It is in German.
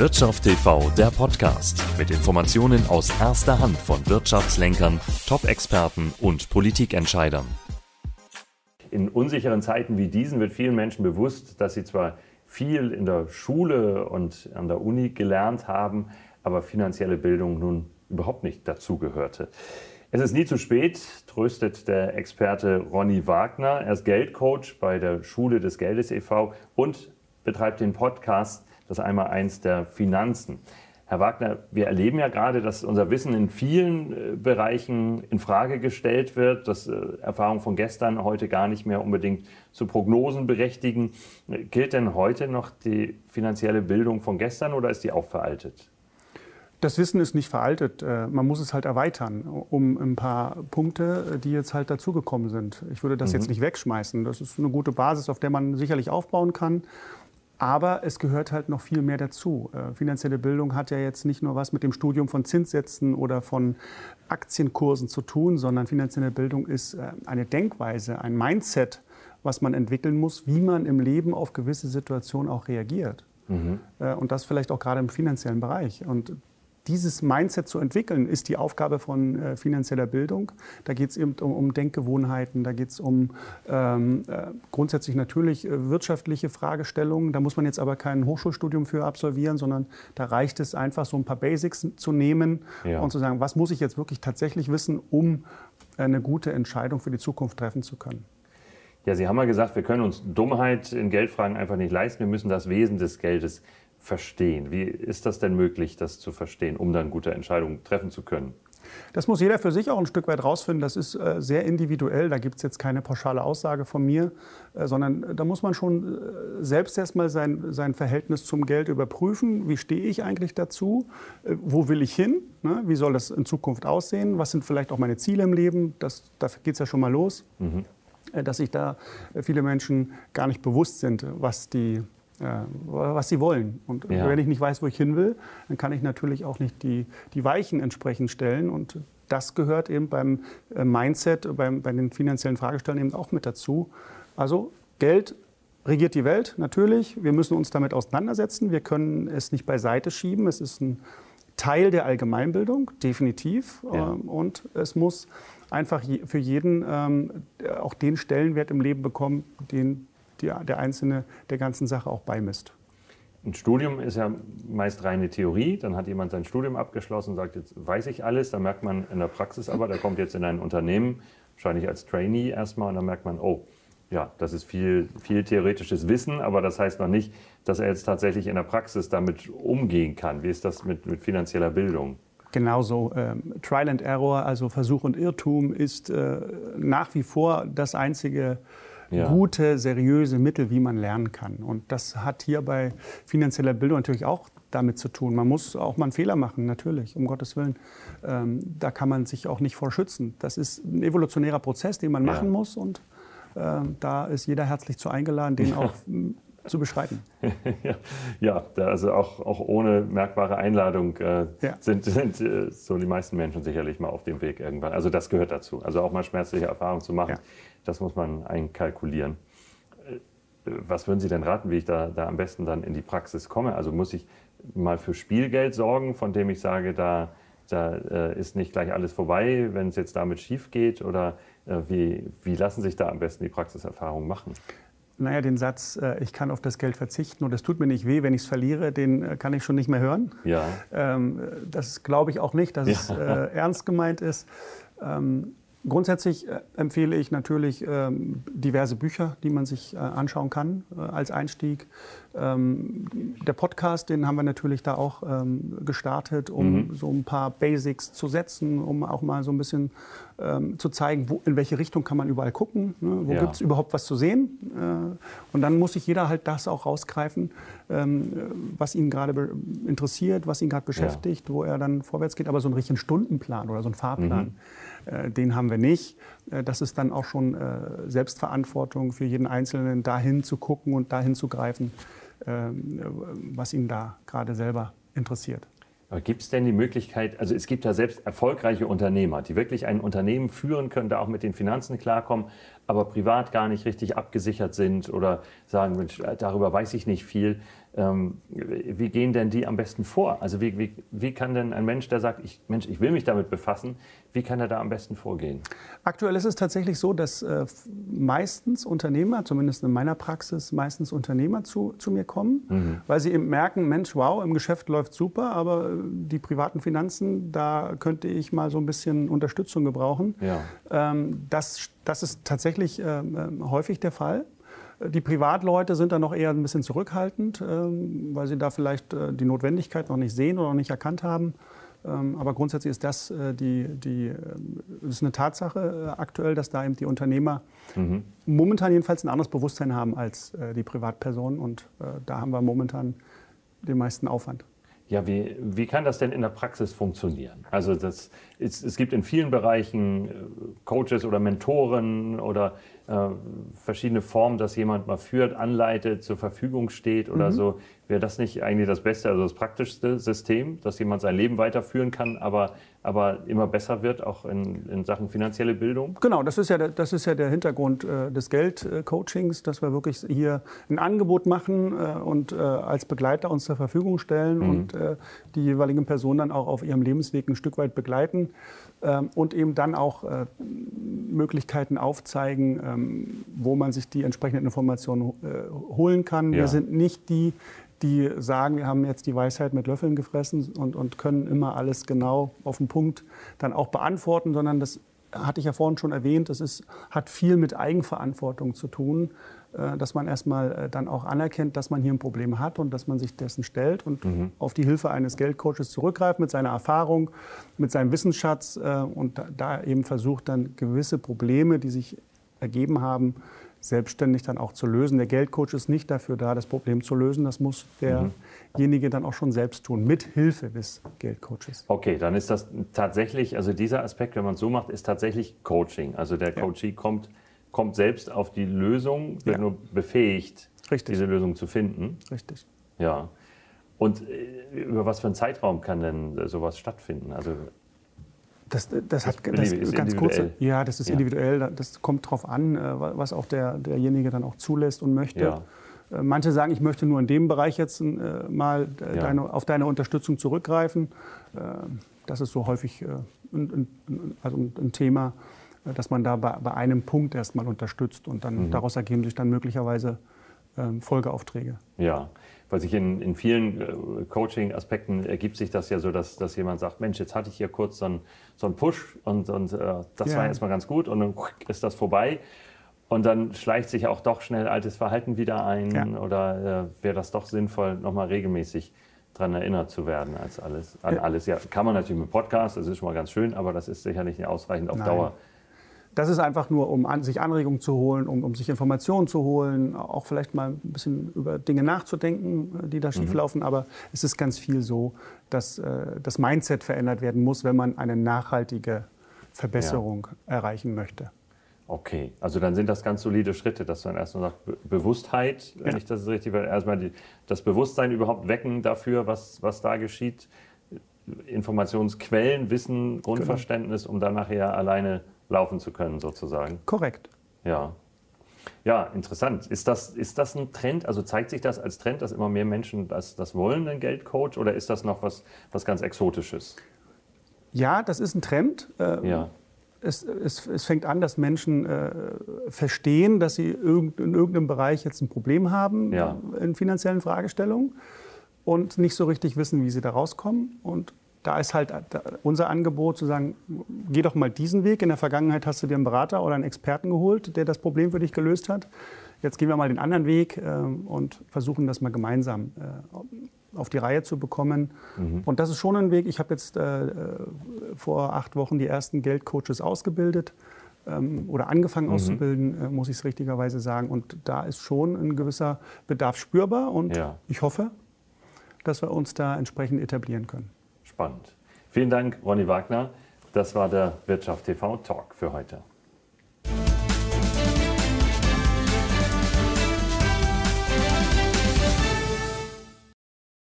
Wirtschaft TV, der Podcast mit Informationen aus erster Hand von Wirtschaftslenkern, Top-Experten und Politikentscheidern. In unsicheren Zeiten wie diesen wird vielen Menschen bewusst, dass sie zwar viel in der Schule und an der Uni gelernt haben, aber finanzielle Bildung nun überhaupt nicht dazugehörte. Es ist nie zu spät, tröstet der Experte Ronny Wagner. Er ist Geldcoach bei der Schule des Geldes e.V. und betreibt den Podcast Das Einmaleins der Finanzen. Herr Wagner, wir erleben ja gerade, dass unser Wissen in vielen äh, Bereichen in Frage gestellt wird, dass äh, Erfahrungen von gestern heute gar nicht mehr unbedingt zu Prognosen berechtigen. Gilt denn heute noch die finanzielle Bildung von gestern oder ist die auch veraltet? Das Wissen ist nicht veraltet. Äh, man muss es halt erweitern um ein paar Punkte, die jetzt halt dazugekommen sind. Ich würde das mhm. jetzt nicht wegschmeißen. Das ist eine gute Basis, auf der man sicherlich aufbauen kann. Aber es gehört halt noch viel mehr dazu. Äh, finanzielle Bildung hat ja jetzt nicht nur was mit dem Studium von Zinssätzen oder von Aktienkursen zu tun, sondern finanzielle Bildung ist äh, eine Denkweise, ein Mindset, was man entwickeln muss, wie man im Leben auf gewisse Situationen auch reagiert. Mhm. Und das vielleicht auch gerade im finanziellen Bereich. Und dieses Mindset zu entwickeln, ist die Aufgabe von äh, finanzieller Bildung. Da geht es eben um, um, Denkgewohnheiten, da geht es um ähm, äh, grundsätzlich natürlich äh, wirtschaftliche Fragestellungen. Da muss man jetzt aber kein Hochschulstudium für absolvieren, sondern da reicht es einfach, so ein paar Basics zu nehmen ja. und zu sagen, was muss ich jetzt wirklich tatsächlich wissen, um eine gute Entscheidung für die Zukunft treffen zu können. Ja, Sie haben ja gesagt, wir können uns Dummheit in Geldfragen einfach nicht leisten. Wir müssen das Wesen des Geldes verstehen? Wie ist das denn möglich, das zu verstehen, um dann gute Entscheidungen treffen zu können? Das muss jeder für sich auch ein Stück weit rausfinden. Das ist äh, sehr individuell. Da gibt es jetzt keine pauschale Aussage von mir, äh, sondern da muss man schon äh, selbst erstmal sein, sein Verhältnis zum Geld überprüfen. Wie stehe ich eigentlich dazu? Äh, wo will ich hin? Ne? Wie soll das in Zukunft aussehen? Was sind vielleicht auch meine Ziele im Leben? Das, da geht es ja schon mal los. Mhm. Äh, dass sich da äh, viele Menschen gar nicht bewusst sind, was die äh, was sie wollen. Und ja. wenn ich nicht weiß, wo ich hin will, dann kann ich natürlich auch nicht die, die Weichen entsprechend stellen. Und das gehört eben beim äh, Mindset, beim, bei den finanziellen Fragestellungen eben auch mit dazu. Also Geld regiert die Welt, natürlich. Wir müssen uns damit auseinandersetzen. Wir können es nicht beiseite schieben. Es ist ein Teil der Allgemeinbildung, definitiv. Ja. Ähm, und es muss einfach für jeden ähm, auch den Stellenwert im Leben bekommen, den die, der Einzelne der ganzen Sache auch beimisst. Ein Studium ist ja meist reine Theorie. Dann hat jemand sein Studium abgeschlossen, sagt, jetzt weiß ich alles. Dann merkt man in der Praxis aber, der kommt jetzt in ein Unternehmen, wahrscheinlich als Trainee erstmal, und dann merkt man, oh, ja, das ist viel, viel theoretisches Wissen, aber das heißt noch nicht, dass er jetzt tatsächlich in der Praxis damit umgehen kann. Wie ist das mit, mit finanzieller Bildung? Genauso. Ähm, Trial and Error, also Versuch und Irrtum, ist äh, nach wie vor das einzige ja. gute, seriöse Mittel, wie man lernen kann. Und das hat hier bei finanzieller Bildung natürlich auch damit zu tun. Man muss auch mal einen Fehler machen, natürlich, um Gottes Willen. Ähm, da kann man sich auch nicht vor schützen. Das ist ein evolutionärer Prozess, den man ja. machen muss. Und äh, da ist jeder herzlich zu eingeladen, den auch zu beschreiten. ja, also auch, auch ohne merkbare Einladung äh, ja. sind, sind äh, so die meisten Menschen sicherlich mal auf dem Weg irgendwann. Also das gehört dazu. Also auch mal schmerzliche Erfahrungen zu machen, ja. das muss man einkalkulieren. Äh, was würden Sie denn raten, wie ich da, da am besten dann in die Praxis komme? Also muss ich mal für Spielgeld sorgen, von dem ich sage, da, da äh, ist nicht gleich alles vorbei, wenn es jetzt damit schief geht? Oder äh, wie, wie lassen sich da am besten die Praxiserfahrungen machen? Naja, den Satz, äh, ich kann auf das Geld verzichten und es tut mir nicht weh, wenn ich es verliere, den äh, kann ich schon nicht mehr hören. Ja. Ähm, das glaube ich auch nicht, dass ja. es äh, ernst gemeint ist. Ähm, Grundsätzlich empfehle ich natürlich ähm, diverse Bücher, die man sich anschauen kann als Einstieg. Ähm, der Podcast, den haben wir natürlich da auch ähm, gestartet, um mhm. so ein paar Basics zu setzen, um auch mal so ein bisschen ähm, zu zeigen, wo, in welche Richtung kann man überall gucken, ne? wo ja. gibt es überhaupt was zu sehen. Äh, und dann muss sich jeder halt das auch rausgreifen, ähm, was ihn gerade interessiert, was ihn gerade beschäftigt, ja. wo er dann vorwärts geht. Aber so einen richtigen Stundenplan oder so einen Fahrplan. Mhm äh, den haben wir nicht. Äh, das ist dann auch schon äh, Selbstverantwortung für jeden Einzelnen, dahin zu gucken und dahin zu greifen, ähm, was ihn da gerade selber interessiert. Gibt es denn die Möglichkeit, also es gibt ja selbst erfolgreiche Unternehmer, die wirklich ein Unternehmen führen können, da auch mit den Finanzen klarkommen, aber privat gar nicht richtig abgesichert sind oder sagen, Mensch, darüber weiß ich nicht viel. Ähm, wie gehen denn die am besten vor? Also wie, wie, wie kann denn ein Mensch, der sagt, ich, Mensch, ich will mich damit befassen, wie kann er da am besten vorgehen? Aktuell ist es tatsächlich so, dass äh, meistens Unternehmer, zumindest in meiner Praxis, meistens Unternehmer zu, zu mir kommen, mhm. weil sie eben merken, Mensch, wow, im Geschäft läuft super, aber äh, die privaten Finanzen, da könnte ich mal so ein bisschen Unterstützung gebrauchen. Ja. Ähm, das, das ist tatsächlich äh, häufig der Fall. Die Privatleute sind da noch eher ein bisschen zurückhaltend, ähm, weil sie da vielleicht äh, die Notwendigkeit noch nicht sehen oder noch nicht erkannt haben. Ähm, aber grundsätzlich ist das, äh, die, die, äh, das ist eine Tatsache aktuell, dass da eben die Unternehmer mhm. momentan jedenfalls ein anderes Bewusstsein haben als die Privatpersonen. Und da haben wir momentan den meisten Aufwand. Ja, wie, wie kann das denn in der Praxis funktionieren? Also das, es, es gibt in vielen Bereichen Coaches oder Mentoren oder äh, verschiedene Formen, dass jemand mal führt, anleitet, zur Verfügung steht oder mhm. so. Wäre das nicht eigentlich das Beste, also das praktischste System, dass jemand sein Leben weiterführen kann, aber, aber immer besser wird, auch in, in Sachen finanzielle Bildung? Genau, das ist ja der, das ist ja der Hintergrund äh, des Geldcoachings, dass wir wirklich hier ein Angebot machen äh, und äh, als Begleiter uns zur Verfügung stellen mhm. und äh, die jeweiligen Personen dann auch auf ihrem Lebensweg ein Stück weit begleiten ähm, und eben dann auch äh, Möglichkeiten aufzeigen, ähm, wo man sich die entsprechenden Informationen äh, holen kann. Ja. Wir sind nicht die, die sagen, wir haben jetzt die Weisheit mit Löffeln gefressen und, und können immer alles genau auf den Punkt dann auch beantworten, sondern das hatte ich ja vorhin schon erwähnt, das ist, hat viel mit Eigenverantwortung zu tun. Äh, dass man erstmal äh, dann auch anerkennt, dass man hier ein Problem hat und dass man sich dessen stellt und mhm. auf die Hilfe eines Geldcoaches zurückgreift mit seiner Erfahrung, mit seinem Wissensschatz äh, und da eben versucht dann gewisse Probleme, die sich ergeben haben, selbstständig dann auch zu lösen. Der Geldcoach ist nicht dafür da, das Problem zu lösen. Das muss derjenige dann auch schon selbst tun, mit Hilfe des Geldcoaches. Okay, dann ist das tatsächlich, also dieser Aspekt, wenn man es so macht, ist tatsächlich Coaching. Also der Coachee ja. kommt kommt selbst auf die Lösung, wird ja. nur befähigt, Richtig. diese Lösung zu finden. Richtig. Ja. Und äh, über was für einen Zeitraum kann denn sowas stattfinden? Also das, das hat das ist ganz kurz. Ja, das ist ja. individuell. Das kommt darauf an, äh, was auch der, derjenige dann auch zulässt und möchte. Ja. Äh, manche sagen, ich möchte nur in dem Bereich jetzt mal deine, auf deine Unterstützung zurückgreifen. Das ist so häufig ein, also ein Thema dass man da bei, bei einem Punkt erstmal unterstützt und dann mhm. daraus ergeben sich dann möglicherweise Folgeaufträge. Ja, weil sich in, in vielen äh, Coaching-Aspekten ergibt sich das ja so, dass, dass jemand sagt, Mensch, jetzt hatte ich hier kurz so einen, so einen Push und, und äh, das ja. war erstmal ganz gut und dann ist das vorbei. Und dann schleicht sich auch doch schnell altes Verhalten wieder ein ja. oder äh, wäre das doch sinnvoll, nochmal regelmäßig daran erinnert zu werden als alles, an ja. alles. Ja, kann man natürlich mit Podcast, das ist schon mal ganz schön, aber das ist sicherlich nicht ausreichend auf Nein. Dauer das ist einfach nur, um an, sich Anregungen zu holen, um, um, sich Informationen zu holen, auch vielleicht mal ein bisschen über Dinge nachzudenken, äh, die da mhm. schieflaufen. Mhm. Aber es ist ganz viel so, dass äh, das Mindset verändert werden muss, wenn man eine nachhaltige Verbesserung ja. erreichen möchte. Okay, also dann sind das ganz solide Schritte, dass man erstmal sagt, Be Bewusstheit, wenn ja. ich das richtig will, erstmal die, das Bewusstsein überhaupt wecken dafür, was, was da geschieht, Informationsquellen, Wissen, Grundverständnis, genau. um dann nachher alleine laufen zu können, sozusagen. Korrekt. Ja. Ja, interessant. Ist das, ist das ein Trend? Also zeigt sich das als Trend, dass immer mehr Menschen das, das wollen, einen Geldcoach? Oder ist das noch was, was ganz Exotisches? Ja, das ist ein Trend. Ähm, ja. Es, es, es, fängt an, dass Menschen äh, verstehen, dass sie in irgendeinem Bereich jetzt ein Problem haben ja. in finanziellen Fragestellungen und nicht so richtig wissen, wie sie da rauskommen. Und da ist halt unser Angebot zu sagen, geh doch mal diesen Weg. In der Vergangenheit hast du dir einen Berater oder einen Experten geholt, der das Problem für dich gelöst hat. Jetzt gehen wir mal den anderen Weg äh, und versuchen das mal gemeinsam äh, auf die Reihe zu bekommen. Mhm. Und das ist schon ein Weg. Ich habe jetzt äh, vor acht Wochen die ersten Geldcoaches ausgebildet ähm, oder angefangen mhm. auszubilden, muss ich es richtigerweise sagen. Und da ist schon ein gewisser Bedarf spürbar. Und ja. ich hoffe, dass wir uns da entsprechend etablieren können spannend. Vielen Dank, Ronny Wagner. Das war der Wirtschaft TV Talk für heute.